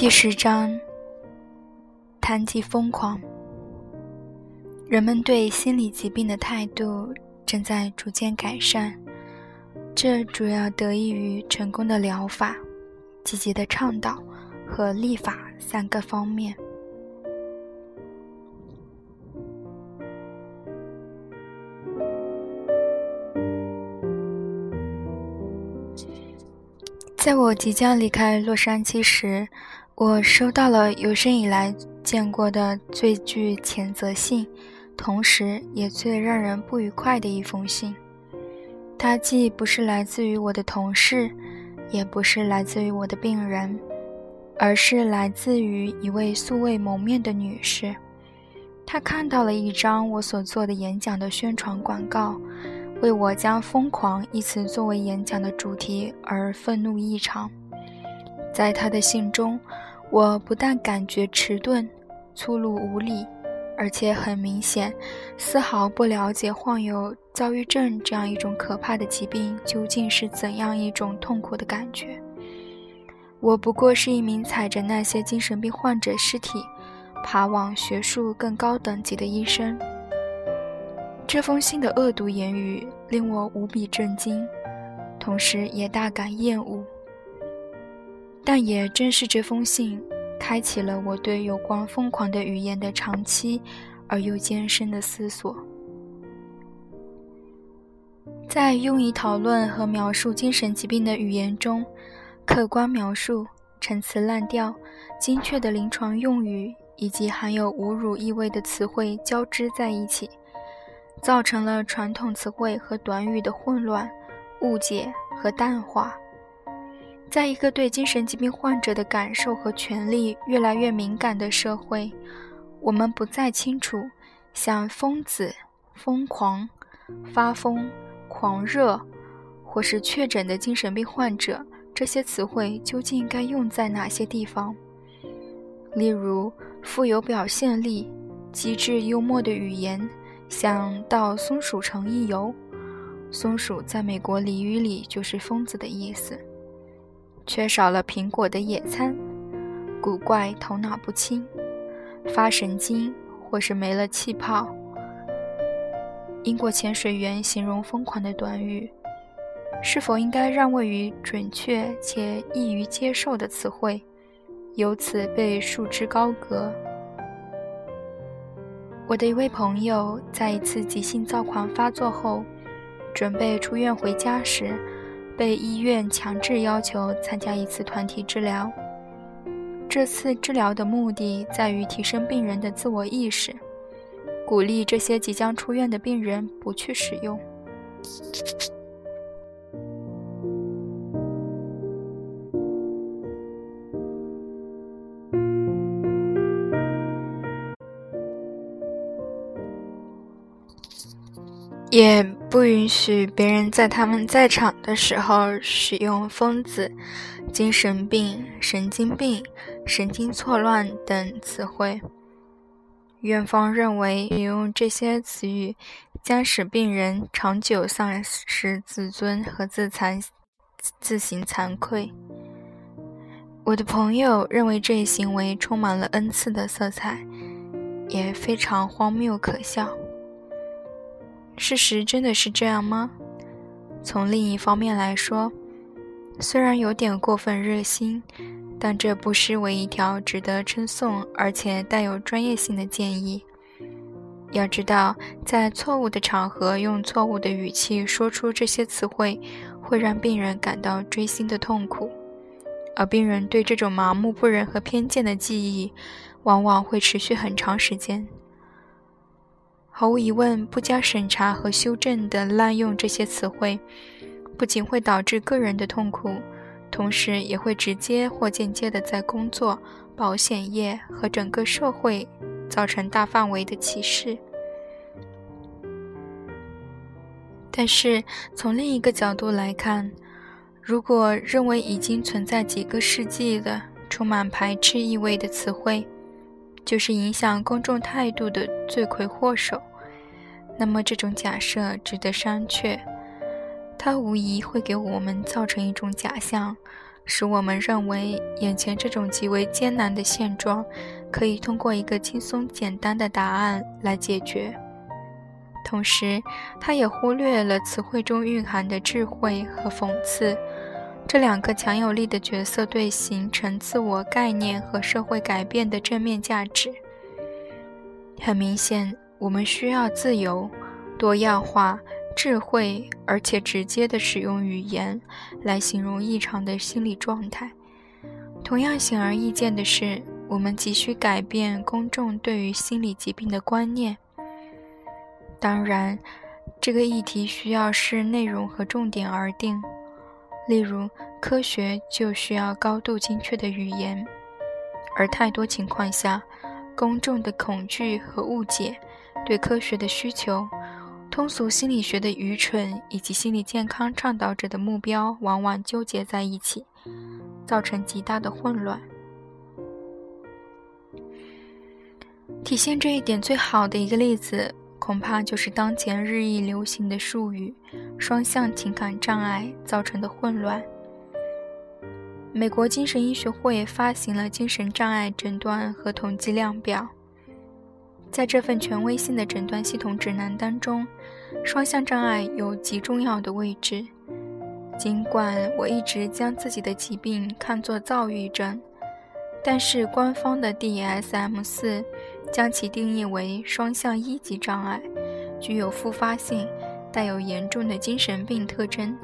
第十章，谈及疯狂。人们对心理疾病的态度正在逐渐改善，这主要得益于成功的疗法、积极的倡导和立法三个方面。在我即将离开洛杉矶时，我收到了有生以来见过的最具谴责性，同时也最让人不愉快的一封信。它既不是来自于我的同事，也不是来自于我的病人，而是来自于一位素未谋面的女士。她看到了一张我所做的演讲的宣传广告。为我将“疯狂”一词作为演讲的主题而愤怒异常。在他的信中，我不但感觉迟钝、粗鲁无礼，而且很明显，丝毫不了解患有躁郁症这样一种可怕的疾病究竟是怎样一种痛苦的感觉。我不过是一名踩着那些精神病患者尸体，爬往学术更高等级的医生。这封信的恶毒言语令我无比震惊，同时也大感厌恶。但也正是这封信，开启了我对有关疯狂的语言的长期而又艰深的思索。在用以讨论和描述精神疾病的语言中，客观描述、陈词滥调、精确的临床用语以及含有侮辱意味的词汇交织在一起。造成了传统词汇和短语的混乱、误解和淡化。在一个对精神疾病患者的感受和权利越来越敏感的社会，我们不再清楚像“疯子”“疯狂”“发疯”“狂热”或是确诊的精神病患者这些词汇究竟该用在哪些地方。例如，富有表现力、机智幽默的语言。想到松鼠城一游，松鼠在美国俚语里就是疯子的意思。缺少了苹果的野餐，古怪头脑不清，发神经或是没了气泡。英国潜水员形容疯狂的短语，是否应该让位于准确且易于接受的词汇，由此被束之高阁？我的一位朋友在一次急性躁狂发作后，准备出院回家时，被医院强制要求参加一次团体治疗。这次治疗的目的在于提升病人的自我意识，鼓励这些即将出院的病人不去使用。也不允许别人在他们在场的时候使用“疯子”“精神病”“神经病”“神经错乱”等词汇。院方认为，使用这些词语将使病人长久丧失自尊和自惭、自行惭愧。我的朋友认为这一行为充满了恩赐的色彩，也非常荒谬可笑。事实真的是这样吗？从另一方面来说，虽然有点过分热心，但这不失为一条值得称颂而且带有专业性的建议。要知道，在错误的场合用错误的语气说出这些词汇，会让病人感到锥心的痛苦，而病人对这种麻木不仁和偏见的记忆，往往会持续很长时间。毫无疑问，不加审查和修正的滥用这些词汇，不仅会导致个人的痛苦，同时也会直接或间接的在工作、保险业和整个社会造成大范围的歧视。但是，从另一个角度来看，如果认为已经存在几个世纪的充满排斥意味的词汇，就是影响公众态度的罪魁祸首。那么，这种假设值得商榷。它无疑会给我们造成一种假象，使我们认为眼前这种极为艰难的现状可以通过一个轻松简单的答案来解决。同时，他也忽略了词汇中蕴含的智慧和讽刺这两个强有力的角色对形成自我概念和社会改变的正面价值。很明显，我们需要自由、多样化。智慧而且直接地使用语言来形容异常的心理状态。同样显而易见的是，我们急需改变公众对于心理疾病的观念。当然，这个议题需要视内容和重点而定。例如，科学就需要高度精确的语言，而太多情况下，公众的恐惧和误解对科学的需求。通俗心理学的愚蠢以及心理健康倡导者的目标往往纠结在一起，造成极大的混乱。体现这一点最好的一个例子，恐怕就是当前日益流行的术语“双向情感障碍”造成的混乱。美国精神医学会发行了精神障碍诊断和统计量表。在这份权威性的诊断系统指南当中，双向障碍有极重要的位置。尽管我一直将自己的疾病看作躁郁症，但是官方的 DSM-4 将其定义为双向一级障碍，具有复发性，带有严重的精神病特征，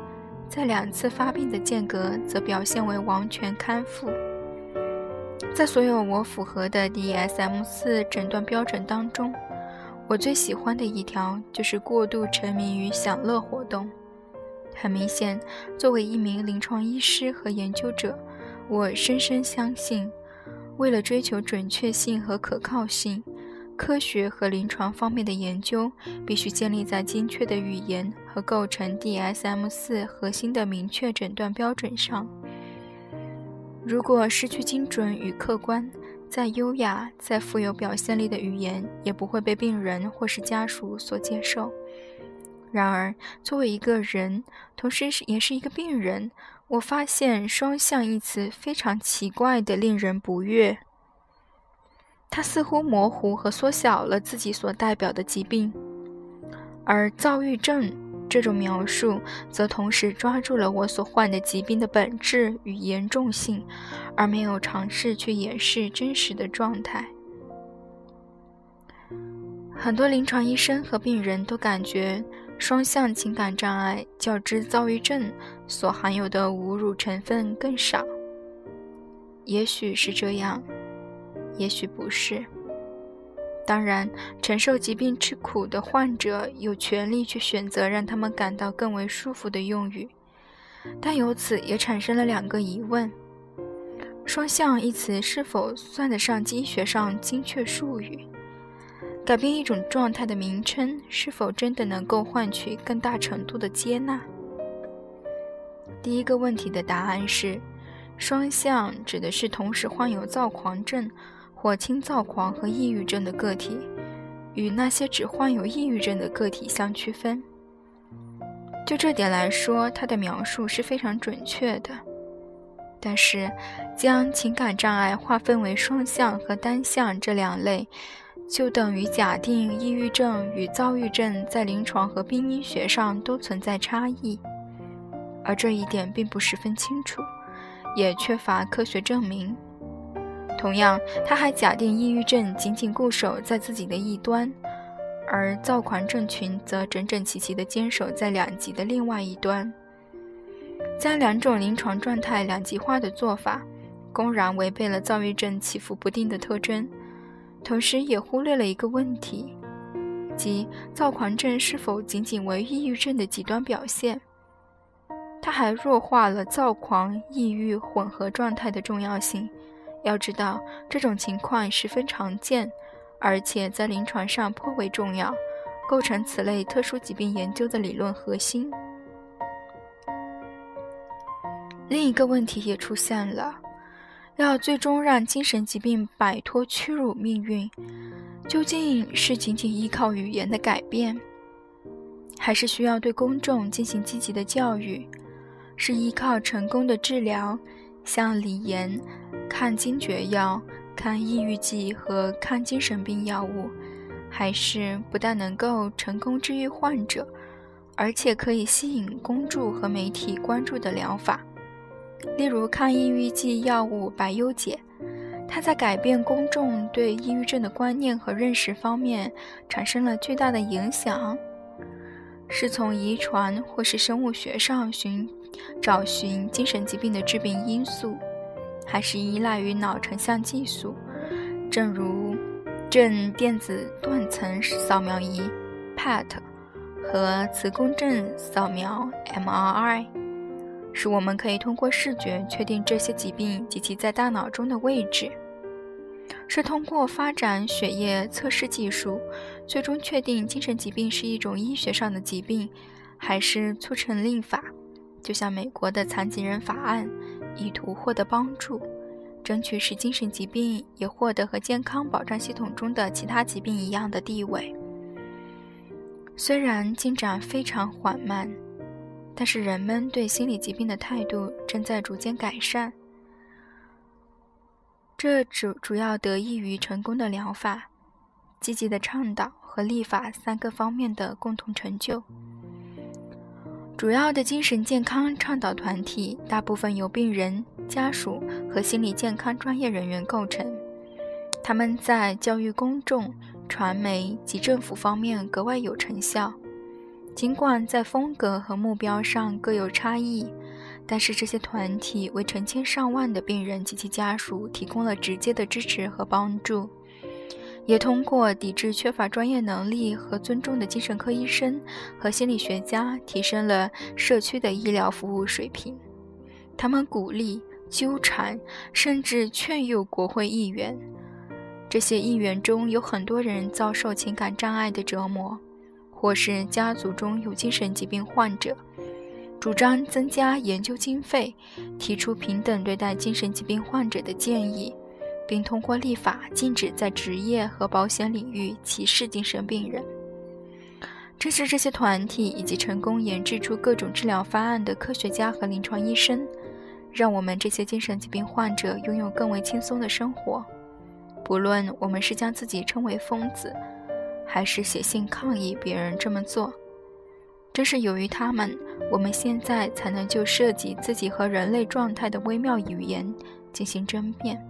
在两次发病的间隔则表现为完全康复。在所有我符合的 DSM-4 诊断标准当中，我最喜欢的一条就是过度沉迷于享乐活动。很明显，作为一名临床医师和研究者，我深深相信，为了追求准确性和可靠性，科学和临床方面的研究必须建立在精确的语言和构成 DSM-4 核心的明确诊断标准上。如果失去精准与客观，再优雅、再富有表现力的语言也不会被病人或是家属所接受。然而，作为一个人，同时也是一个病人，我发现“双向”一词非常奇怪的令人不悦。它似乎模糊和缩小了自己所代表的疾病，而躁郁症。这种描述则同时抓住了我所患的疾病的本质与严重性，而没有尝试去掩饰真实的状态。很多临床医生和病人都感觉双向情感障碍较之躁郁症所含有的侮辱成分更少。也许是这样，也许不是。当然，承受疾病之苦的患者有权利去选择让他们感到更为舒服的用语，但由此也产生了两个疑问：“双向”一词是否算得上医学上精确术语？改变一种状态的名称是否真的能够换取更大程度的接纳？第一个问题的答案是：“双向”指的是同时患有躁狂症。或轻躁狂和抑郁症的个体，与那些只患有抑郁症的个体相区分。就这点来说，他的描述是非常准确的。但是，将情感障碍划分为双向和单向这两类，就等于假定抑郁症与躁郁症在临床和病因学上都存在差异，而这一点并不十分清楚，也缺乏科学证明。同样，他还假定抑郁症仅仅固守在自己的一端，而躁狂症群则整整齐齐地坚守在两极的另外一端。将两种临床状态两极化的做法，公然违背了躁郁症起伏不定的特征，同时也忽略了一个问题，即躁狂症是否仅仅为抑郁症的极端表现。他还弱化了躁狂、抑郁混合状态的重要性。要知道，这种情况十分常见，而且在临床上颇为重要，构成此类特殊疾病研究的理论核心。另一个问题也出现了：要最终让精神疾病摆脱屈辱命运，究竟是仅仅依靠语言的改变，还是需要对公众进行积极的教育？是依靠成功的治疗？像锂盐、抗惊厥药、抗抑郁剂和抗精神病药物，还是不但能够成功治愈患者，而且可以吸引公众和媒体关注的疗法。例如，抗抑郁剂药物百忧解，它在改变公众对抑郁症的观念和认识方面产生了巨大的影响。是从遗传或是生物学上寻找寻精神疾病的致病因素，还是依赖于脑成像技术，正如正电子断层扫描仪 （PET） 和磁共振扫描 （MRI），使我们可以通过视觉确定这些疾病及其在大脑中的位置。是通过发展血液测试技术，最终确定精神疾病是一种医学上的疾病，还是促成立法，就像美国的残疾人法案，意图获得帮助，争取使精神疾病也获得和健康保障系统中的其他疾病一样的地位。虽然进展非常缓慢，但是人们对心理疾病的态度正在逐渐改善。这主主要得益于成功的疗法、积极的倡导和立法三个方面的共同成就。主要的精神健康倡导团体大部分由病人、家属和心理健康专业人员构成，他们在教育公众、传媒及政府方面格外有成效，尽管在风格和目标上各有差异。但是这些团体为成千上万的病人及其家属提供了直接的支持和帮助，也通过抵制缺乏专业能力和尊重的精神科医生和心理学家，提升了社区的医疗服务水平。他们鼓励、纠缠，甚至劝诱国会议员。这些议员中有很多人遭受情感障碍的折磨，或是家族中有精神疾病患者。主张增加研究经费，提出平等对待精神疾病患者的建议，并通过立法禁止在职业和保险领域歧视精神病人。支持这些团体以及成功研制出各种治疗方案的科学家和临床医生，让我们这些精神疾病患者拥有更为轻松的生活。不论我们是将自己称为疯子，还是写信抗议别人这么做。正是由于他们，我们现在才能就涉及自己和人类状态的微妙语言进行争辩。